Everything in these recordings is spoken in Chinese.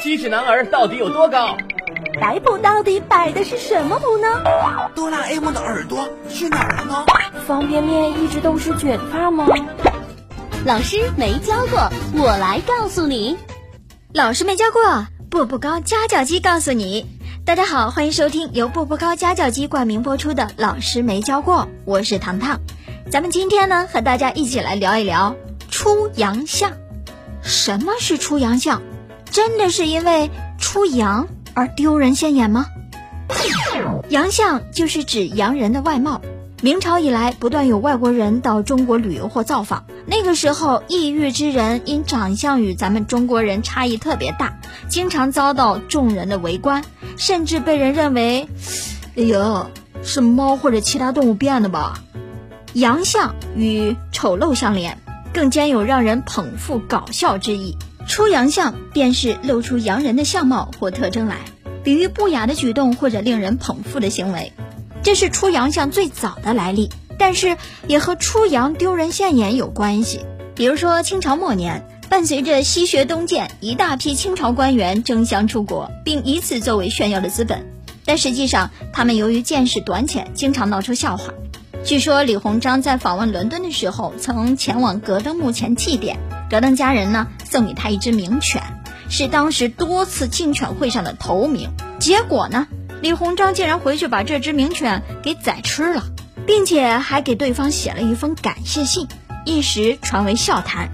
机智男儿到底有多高？摆谱到底摆的是什么谱呢？哆啦 A 梦的耳朵去哪儿了呢？方便面一直都是卷发吗？老师没教过，我来告诉你。老师没教过，步步高家教机告诉你。大家好，欢迎收听由步步高家教机冠名播出的《老师没教过》，我是糖糖。咱们今天呢，和大家一起来聊一聊出洋相。什么是出洋相？真的是因为出洋而丢人现眼吗？洋相就是指洋人的外貌。明朝以来，不断有外国人到中国旅游或造访。那个时候，异域之人因长相与咱们中国人差异特别大，经常遭到众人的围观，甚至被人认为，哎呦，是猫或者其他动物变的吧？洋相与丑陋相连，更兼有让人捧腹搞笑之意。出洋相便是露出洋人的相貌或特征来，比喻不雅的举动或者令人捧腹的行为。这是出洋相最早的来历，但是也和出洋丢人现眼有关系。比如说清朝末年，伴随着西学东渐，一大批清朝官员争相出国，并以此作为炫耀的资本。但实际上，他们由于见识短浅，经常闹出笑话。据说李鸿章在访问伦敦的时候，曾前往格登墓前祭奠，格登家人呢送给他一只名犬，是当时多次竞犬会上的头名。结果呢？李鸿章竟然回去把这只名犬给宰吃了，并且还给对方写了一封感谢信，一时传为笑谈。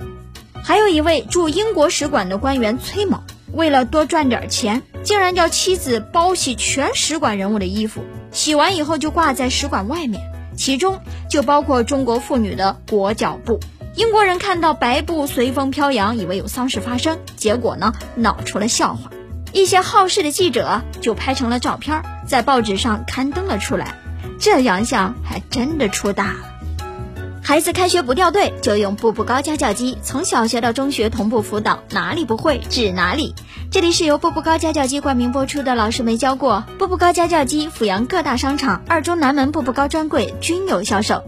还有一位驻英国使馆的官员崔某，为了多赚点钱，竟然叫妻子包洗全使馆人物的衣服，洗完以后就挂在使馆外面，其中就包括中国妇女的裹脚布。英国人看到白布随风飘扬，以为有丧事发生，结果呢，闹出了笑话。一些好事的记者就拍成了照片，在报纸上刊登了出来。这洋相还真的出大了。孩子开学不掉队，就用步步高家教机，从小学到中学同步辅导，哪里不会指哪里。这里是由步步高家教机冠名播出的，老师没教过。步步高家教机，阜阳各大商场、二中南门步步高专柜均有销售。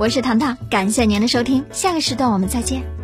我是糖糖，感谢您的收听，下个时段我们再见。